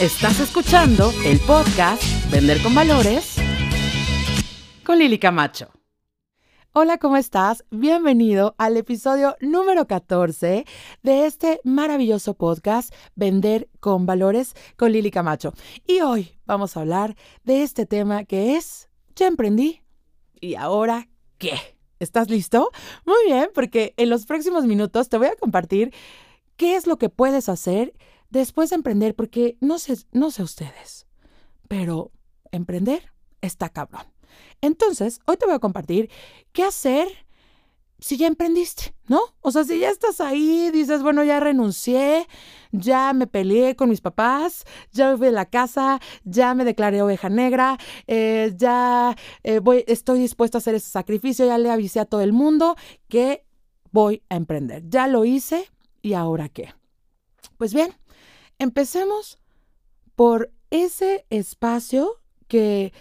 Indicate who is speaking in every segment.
Speaker 1: Estás escuchando el podcast Vender con Valores con Lili Camacho. Hola, ¿cómo estás? Bienvenido al episodio número 14 de este maravilloso podcast Vender con Valores con Lili Camacho. Y hoy vamos a hablar de este tema que es, ya emprendí, ¿y ahora qué? ¿Estás listo? Muy bien, porque en los próximos minutos te voy a compartir qué es lo que puedes hacer después de emprender, porque no sé, no sé ustedes, pero emprender está cabrón. Entonces, hoy te voy a compartir qué hacer si ya emprendiste, ¿no? O sea, si ya estás ahí, dices, bueno, ya renuncié, ya me peleé con mis papás, ya me fui de la casa, ya me declaré oveja negra, eh, ya eh, voy, estoy dispuesto a hacer ese sacrificio, ya le avisé a todo el mundo que voy a emprender. Ya lo hice y ahora qué. Pues bien, Empecemos por ese espacio que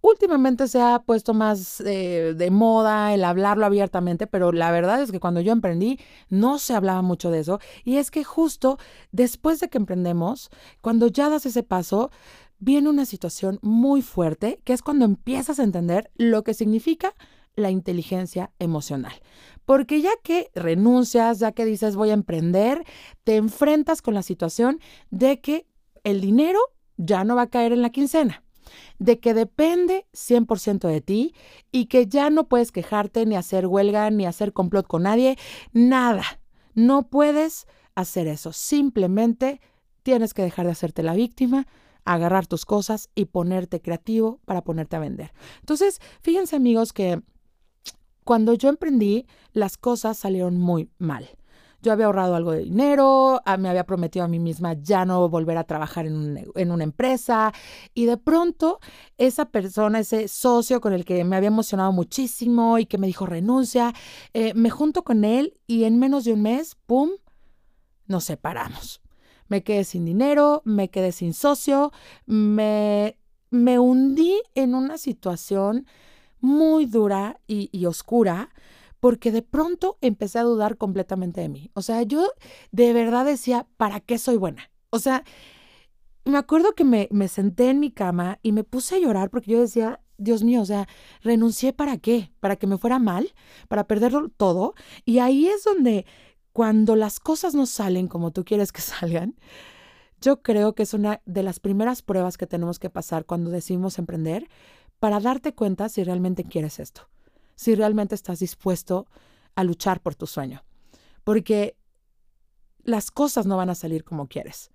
Speaker 1: últimamente se ha puesto más eh, de moda el hablarlo abiertamente, pero la verdad es que cuando yo emprendí no se hablaba mucho de eso. Y es que justo después de que emprendemos, cuando ya das ese paso, viene una situación muy fuerte, que es cuando empiezas a entender lo que significa la inteligencia emocional. Porque ya que renuncias, ya que dices voy a emprender, te enfrentas con la situación de que el dinero ya no va a caer en la quincena, de que depende 100% de ti y que ya no puedes quejarte ni hacer huelga ni hacer complot con nadie, nada. No puedes hacer eso. Simplemente tienes que dejar de hacerte la víctima, agarrar tus cosas y ponerte creativo para ponerte a vender. Entonces, fíjense amigos que cuando yo emprendí, las cosas salieron muy mal. Yo había ahorrado algo de dinero, ah, me había prometido a mí misma ya no volver a trabajar en, una empresa y de pronto esa persona, ese socio con el que me había emocionado muchísimo y que me dijo renuncia, eh, me junto con él y en menos de un mes, ¡pum!, nos separamos. Me quedé sin dinero, me quedé sin socio, me, me hundí en una situación muy dura y, oscura porque de pronto empecé a dudar completamente de mí. O sea, yo de verdad decía, ¿para qué soy buena? O sea, me acuerdo que me, me, senté en mi cama y me puse a llorar porque yo decía, Dios mío, o sea, renuncié para qué? ¿Para que me fuera mal? ¿Para perderlo todo? Y ahí es donde cuando las cosas no salen como tú quieres que salgan, yo creo que es una de las primeras pruebas que tenemos que pasar cuando decidimos emprender, para darte cuenta si realmente quieres esto, si realmente estás dispuesto a luchar por tu sueño. Porque las cosas no van a salir como quieres.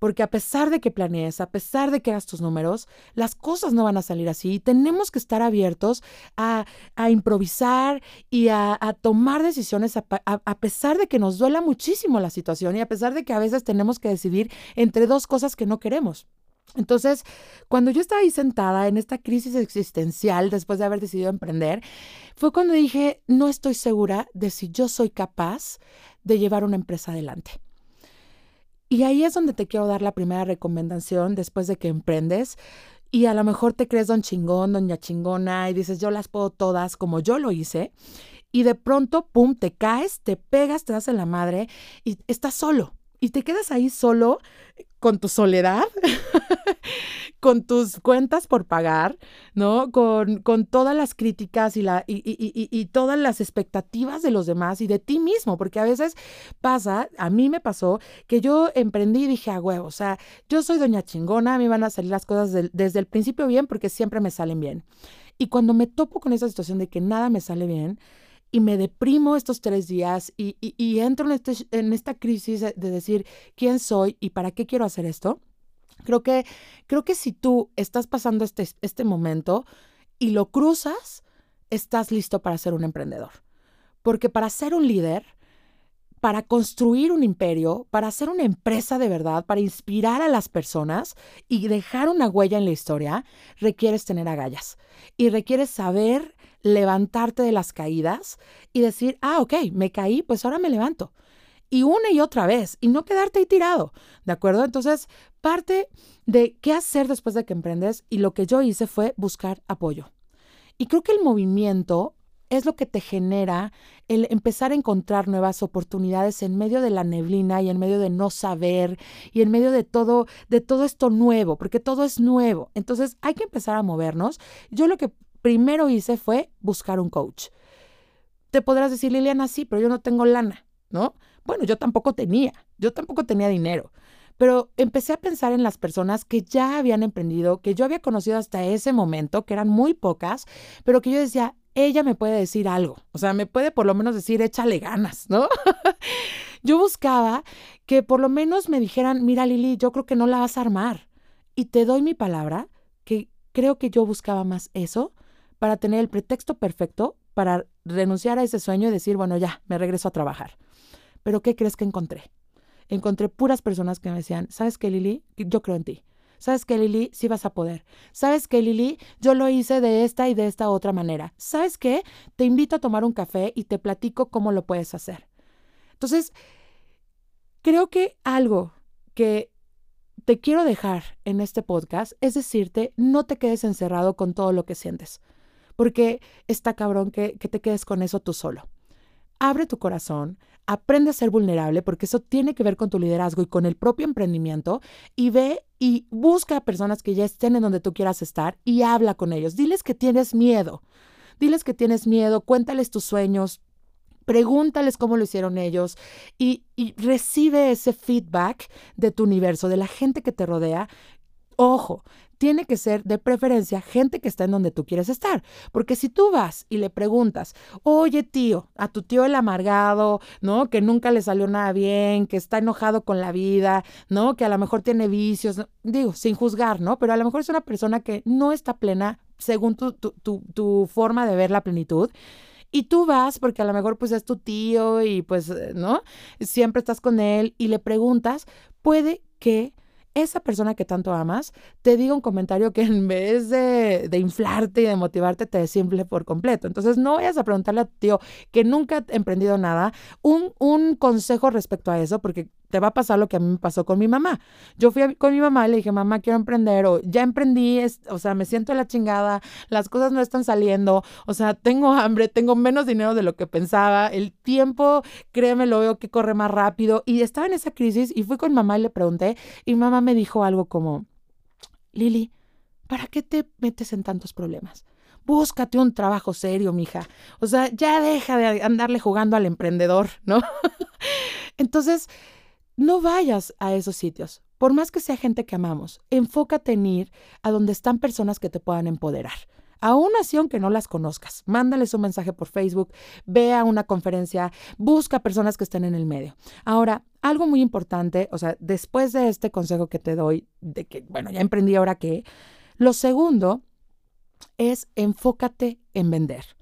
Speaker 1: Porque a pesar de que planees, a pesar de que hagas tus números, las cosas no van a salir así. Y tenemos que estar abiertos a, improvisar y a, tomar decisiones a, a, pesar de que nos duela muchísimo la situación y a pesar de que a veces tenemos que decidir entre dos cosas que no queremos. Entonces, cuando yo estaba ahí sentada en esta crisis existencial después de haber decidido emprender, fue cuando dije, no estoy segura de si yo soy capaz de llevar una empresa adelante. Y ahí es donde te quiero dar la primera recomendación después de que emprendes. Y a lo mejor te crees don chingón, doña chingona, y dices, yo las puedo todas como yo lo hice. Y de pronto, pum, te caes, te pegas, te das en la madre y estás solo. Y te quedas ahí solo con tu soledad, con tus cuentas por pagar, ¿no? Con, con todas las críticas y, la, y, y, y, todas las expectativas de los demás y de ti mismo, porque a veces pasa, a mí me pasó, que yo emprendí y dije, a huevo, o sea, yo soy doña chingona, a mí van a salir las cosas desde el principio bien porque siempre me salen bien. Y cuando me topo con esa situación de que nada me sale bien, y me deprimo estos tres días y, entro en, este, en esta crisis de, decir quién soy y para qué quiero hacer esto, creo que, creo que si tú estás pasando este, este momento y lo cruzas, estás listo para ser un emprendedor. Porque para ser un líder, para construir un imperio, para hacer una empresa de verdad, para inspirar a las personas y dejar una huella en la historia, requieres tener agallas y requieres saber levantarte de las caídas y decir, ah, ok, me caí, pues ahora me levanto. Y una y otra vez, y no quedarte ahí tirado, ¿de acuerdo? Entonces, parte de qué hacer después de que emprendes y lo que yo hice fue buscar apoyo. Y creo que el movimiento es lo que te genera el empezar a encontrar nuevas oportunidades en medio de la neblina y en medio de no saber y en medio de todo, de todo esto nuevo, porque todo es nuevo. Entonces hay que empezar a movernos. Yo lo que primero hice fue buscar un coach. Te podrás decir, Liliana, sí, pero yo no tengo lana, ¿no? Bueno, yo tampoco tenía, yo tampoco tenía dinero. Pero empecé a pensar en las personas que ya habían emprendido, que yo había conocido hasta ese momento, que eran muy pocas, pero que yo decía, ella me puede decir algo, o sea, me puede por lo menos decir, échale ganas, ¿no? yo buscaba que por lo menos me dijeran, mira Lili, yo creo que no la vas a armar. Y te doy mi palabra que creo que yo buscaba más eso para tener el pretexto perfecto para renunciar a ese sueño y decir, bueno, ya, me regreso a trabajar. Pero ¿qué crees que encontré? encontré puras personas que me decían, ¿sabes qué, Lili? Yo creo en ti. ¿Sabes qué, Lili? Sí vas a poder. ¿Sabes qué, Lili? Yo lo hice de esta y de esta otra manera. ¿Sabes qué? Te invito a tomar un café y te platico cómo lo puedes hacer. Entonces, creo que algo que te quiero dejar en este podcast es decirte, no te quedes encerrado con todo lo que sientes, porque está cabrón que, que te quedes con eso tú solo abre tu corazón, aprende a ser vulnerable, porque eso tiene que ver con tu liderazgo y con el propio emprendimiento, y ve y busca a personas que ya estén en donde tú quieras estar y habla con ellos. Diles que tienes miedo, diles que tienes miedo, cuéntales tus sueños, pregúntales cómo lo hicieron ellos y, y, recibe ese feedback de tu universo, de la gente que te rodea. Ojo, tiene que ser de preferencia gente que está en donde tú quieres estar. Porque si tú vas y le preguntas, oye tío, a tu tío el amargado, ¿no? Que nunca le salió nada bien, que está enojado con la vida, ¿no? Que a lo mejor tiene vicios, digo, sin juzgar, ¿no? Pero a lo mejor es una persona que no está plena según tu, tu, tu, tu forma de ver la plenitud. Y tú vas porque a lo mejor pues es tu tío y pues, ¿no? Siempre estás con él y le preguntas, puede que esa persona que tanto amas te diga un comentario que en vez de, de inflarte y de motivarte te desimple por completo. Entonces no vayas a preguntarle a tu tío que nunca ha emprendido nada un, un consejo respecto a eso, porque te va a pasar lo que a mí me pasó con mi mamá. Yo fui con mi mamá y le dije, mamá, quiero emprender, o ya emprendí, o sea, me siento la chingada, las cosas no están saliendo, o sea, tengo hambre, tengo menos dinero de lo que pensaba, el tiempo, créeme, lo veo que corre más rápido, y estaba en esa crisis y fui con mamá y le pregunté, y mamá me dijo algo como, Lili, ¿para qué te metes en tantos problemas? Búscate un trabajo serio, mija. O sea, ya deja de andarle jugando al emprendedor, ¿no? Entonces, no vayas a esos sitios. Por más que sea gente que amamos, enfócate en ir a donde están personas que te puedan empoderar. Aún así, aunque no las conozcas, mándales un mensaje por Facebook, ve a una conferencia, busca personas que estén en el medio. Ahora, algo muy importante, o sea, después de este consejo que te doy, de que, bueno, ya emprendí ahora qué, lo segundo es enfócate en vender.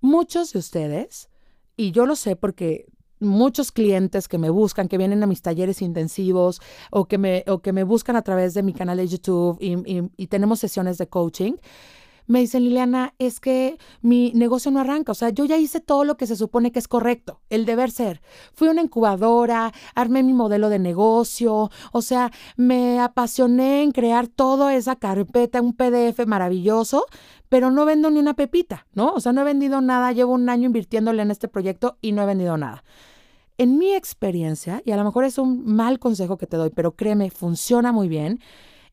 Speaker 1: Muchos de ustedes, y yo lo sé porque muchos clientes que me buscan, que vienen a mis talleres intensivos o que me, o que me buscan a través de mi canal de YouTube y, tenemos sesiones de coaching. Me dicen, Liliana, es que mi negocio no arranca. O sea, yo ya hice todo lo que se supone que es correcto, el deber ser. Fui una incubadora, armé mi modelo de negocio. O sea, me apasioné en crear toda esa carpeta, un PDF maravilloso, pero no vendo ni una pepita, ¿no? O sea, no he vendido nada. Llevo un año invirtiéndole en este proyecto y no he vendido nada. En mi experiencia, y a lo mejor es un mal consejo que te doy, pero créeme, funciona muy bien,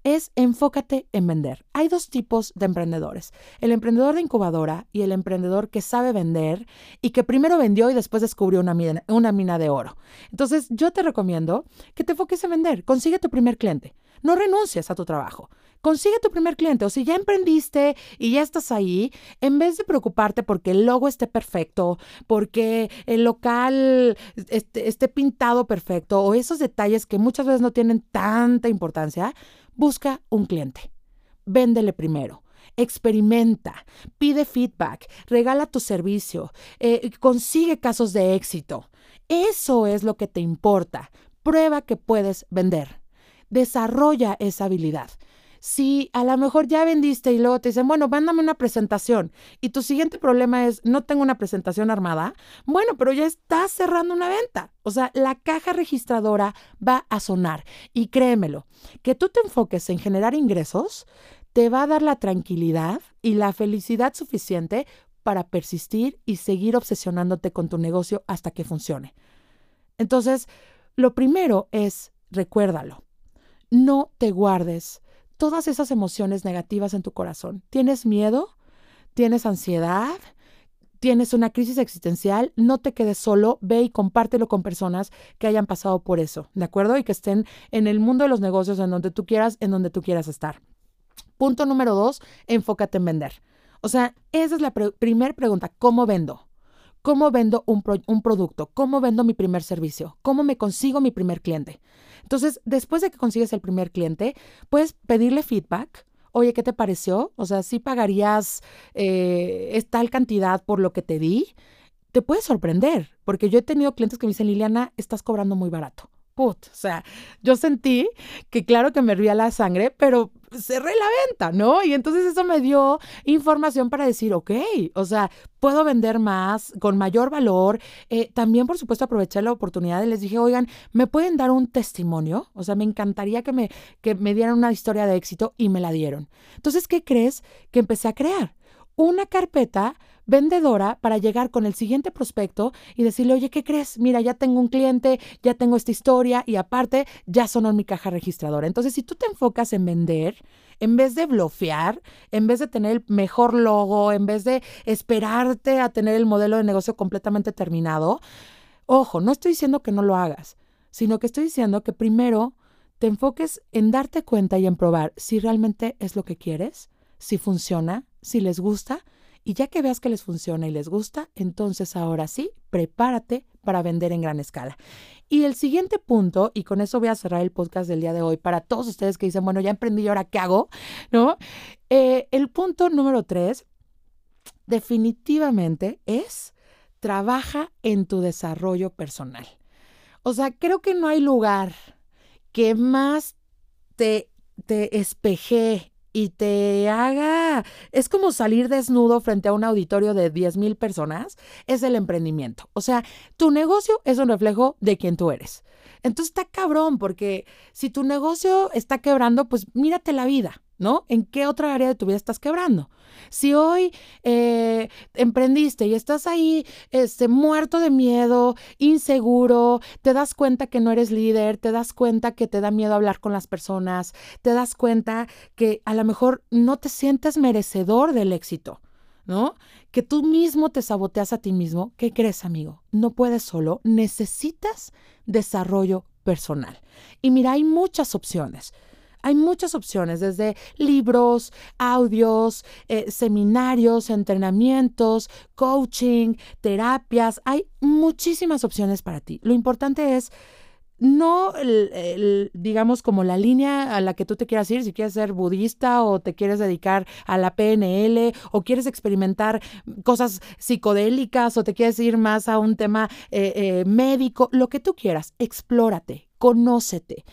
Speaker 1: es enfócate en vender. Hay dos tipos de emprendedores, el emprendedor de incubadora y el emprendedor que sabe vender y que primero vendió y después descubrió una mina, una mina de oro. Entonces yo te recomiendo que te enfoques en vender, consigue tu primer cliente, no renuncies a tu trabajo consigue tu primer cliente o si ya emprendiste y ya estás ahí, en vez de preocuparte porque el logo esté perfecto, porque el local esté, pintado perfecto o esos detalles que muchas veces no tienen tanta importancia, busca un cliente. Véndele primero experimenta, pide feedback, regala tu servicio, eh, consigue casos de éxito. Eso es lo que te importa. Prueba que puedes vender. Desarrolla esa habilidad si a lo mejor ya vendiste y luego te dicen, bueno, mándame una presentación y tu siguiente problema es, no tengo una presentación armada, bueno, pero ya estás cerrando una venta. O sea, la caja registradora va a sonar y créemelo, que tú te enfoques en generar ingresos te va a dar la tranquilidad y la felicidad suficiente para persistir y seguir obsesionándote con tu negocio hasta que funcione. Entonces, lo primero es, recuérdalo, no te guardes todas esas emociones negativas en tu corazón. ¿Tienes miedo? ¿Tienes ansiedad? ¿Tienes una crisis existencial? No te quedes solo, ve y compártelo con personas que hayan pasado por eso, ¿de acuerdo? Y que estén en el mundo de los negocios, en donde tú quieras, en donde tú quieras estar. Punto número dos, enfócate en vender. O sea, esa es la primera pregunta, ¿cómo vendo? ¿Cómo vendo un, un producto? ¿Cómo vendo mi primer servicio? ¿Cómo me consigo mi primer cliente? Entonces, después de que consigues el primer cliente, puedes pedirle feedback. Oye, ¿qué te pareció? O sea, si pagarías eh, tal cantidad por lo que te di? Te puede sorprender, porque yo he tenido clientes que me dicen, Liliana, estás cobrando muy barato. Put, o sea, yo sentí que claro que me hervía la sangre, pero cerré la venta, ¿no? Y entonces eso me dio información para decir, ok, o sea, puedo vender más, con mayor valor. Eh, también, por supuesto, aproveché la oportunidad y les dije, oigan, ¿me pueden dar un testimonio? O sea, me encantaría que me, que me dieran una historia de éxito y me la dieron. Entonces, ¿qué crees? Que empecé a crear una carpeta vendedora para llegar con el siguiente prospecto y decirle, oye, ¿qué crees? Mira, ya tengo un cliente, ya tengo esta historia y aparte ya sonó en mi caja registradora. Entonces, si tú te enfocas en vender, en vez de blofear, en vez de tener el mejor logo, en vez de esperarte a tener el modelo de negocio completamente terminado, ojo, no estoy diciendo que no lo hagas, sino que estoy diciendo que primero te enfoques en darte cuenta y en probar si realmente es lo que quieres, si funciona, si les gusta y ya que veas que les funciona y les gusta, entonces ahora sí, prepárate para vender en gran escala. Y el siguiente punto, y con eso voy a cerrar el podcast del día de hoy para todos ustedes que dicen, bueno, ya emprendí ahora qué hago, ¿no? Eh, el punto número tres, definitivamente es trabaja en tu desarrollo personal. O sea, creo que no hay lugar que más te, te y te haga, es como salir desnudo frente a un auditorio de 10 mil personas, es el emprendimiento. O sea, tu negocio es un reflejo de quién tú eres. Entonces está cabrón, porque si tu negocio está quebrando, pues mírate la vida. ¿no? ¿En qué otra área de tu vida estás quebrando? Si hoy eh, emprendiste y estás ahí este, muerto de miedo, inseguro, te das cuenta que no eres líder, te das cuenta que te da miedo hablar con las personas, te das cuenta que a lo mejor no te sientes merecedor del éxito, ¿no? Que tú mismo te saboteas a ti mismo, ¿qué crees, amigo? No puedes solo, necesitas desarrollo personal. Y mira, hay muchas opciones. Hay muchas opciones, desde libros, audios, eh, seminarios, entrenamientos, coaching, terapias. Hay muchísimas opciones para ti. Lo importante es no, digamos, como la línea a la que tú te quieras ir, si quieres ser budista o te quieres dedicar a la PNL o quieres experimentar cosas psicodélicas o te quieres ir más a un tema eh, eh, médico, lo que tú quieras, explórate, conócete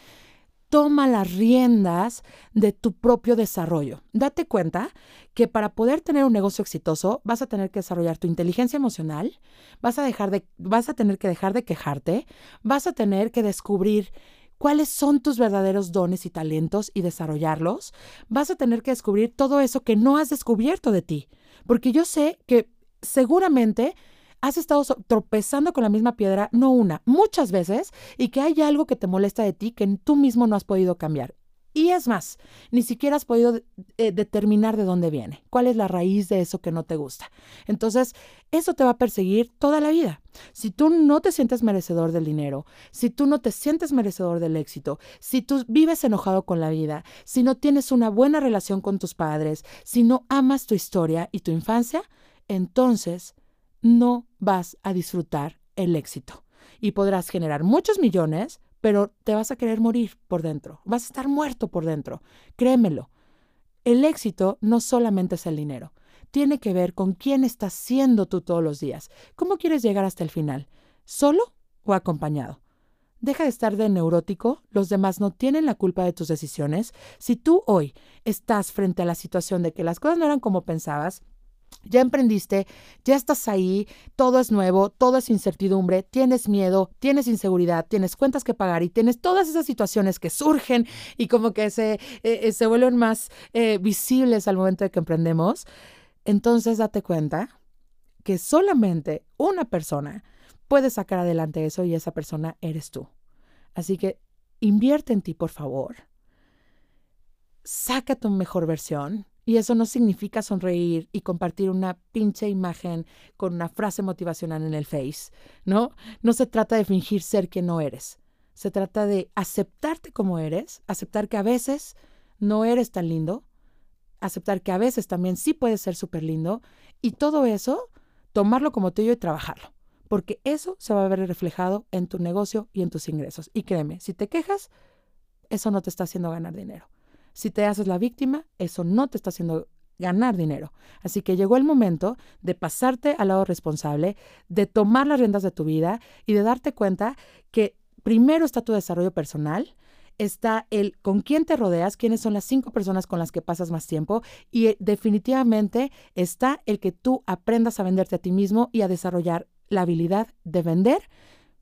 Speaker 1: toma las riendas de tu propio desarrollo. Date cuenta que para poder tener un negocio exitoso vas a tener que desarrollar tu inteligencia emocional, vas a, dejar de, vas a tener que dejar de quejarte, vas a tener que descubrir cuáles son tus verdaderos dones y talentos y desarrollarlos, vas a tener que descubrir todo eso que no has descubierto de ti, porque yo sé que seguramente has estado tropezando con la misma piedra, no una, muchas veces, y que hay algo que te molesta de ti que tú mismo no has podido cambiar. Y es más, ni siquiera has podido eh, determinar de dónde viene, cuál es la raíz de eso que no te gusta. Entonces, eso te va a perseguir toda la vida. Si tú no te sientes merecedor del dinero, si tú no te sientes merecedor del éxito, si tú vives enojado con la vida, si no tienes una buena relación con tus padres, si no amas tu historia y tu infancia, entonces no vas a disfrutar el éxito. Y podrás generar muchos millones, pero te vas a querer morir por dentro. Vas a estar muerto por dentro. Créemelo. El éxito no solamente es el dinero. Tiene que ver con quién estás siendo tú todos los días. ¿Cómo quieres llegar hasta el final? ¿Solo o acompañado? Deja de estar de neurótico, los demás no tienen la culpa de tus decisiones. Si tú hoy estás frente a la situación de que las cosas no eran como pensabas, ya emprendiste, ya estás ahí, todo es nuevo, todo es incertidumbre, tienes miedo, tienes inseguridad, tienes cuentas que pagar y tienes todas esas situaciones que surgen y como que se, eh, eh, se vuelven más eh, visibles al momento de que emprendemos. Entonces date cuenta que solamente una persona puede sacar adelante eso y esa persona eres tú. Así que invierte en ti, por favor. Saca tu mejor versión. Y eso no significa sonreír y compartir una pinche imagen con una frase motivacional en el Face, ¿no? No se trata de fingir ser quien no eres. Se trata de aceptarte como eres, aceptar que a veces no eres tan lindo, aceptar que a veces también sí puedes ser súper lindo y todo eso, tomarlo como tuyo y trabajarlo. Porque eso se va a ver reflejado en tu negocio y en tus ingresos. Y créeme, si te quejas, eso no te está haciendo ganar dinero. Si te haces la víctima, eso no te está haciendo ganar dinero. Así que llegó el momento de pasarte al lado responsable, de tomar las riendas de tu vida y de darte cuenta que primero está tu desarrollo personal, está el con quién te rodeas, quiénes son las cinco personas con las que pasas más tiempo y eh, definitivamente está el que tú aprendas a venderte a ti mismo y a desarrollar la habilidad de vender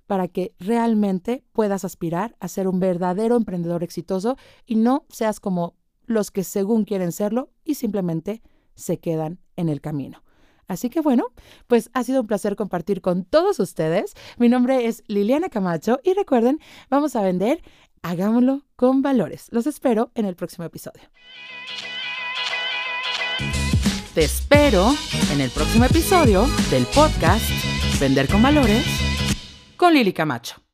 Speaker 1: para que realmente puedas aspirar a ser un verdadero emprendedor exitoso y no seas como los que según quieren serlo y simplemente se quedan en el camino. Así que bueno, pues ha sido un placer compartir con todos ustedes. Mi nombre es Liliana Camacho y recuerden, vamos a vender, hagámoslo con valores. Los espero en el próximo episodio. Te espero en el próximo episodio del podcast Vender con Valores con Lili Camacho.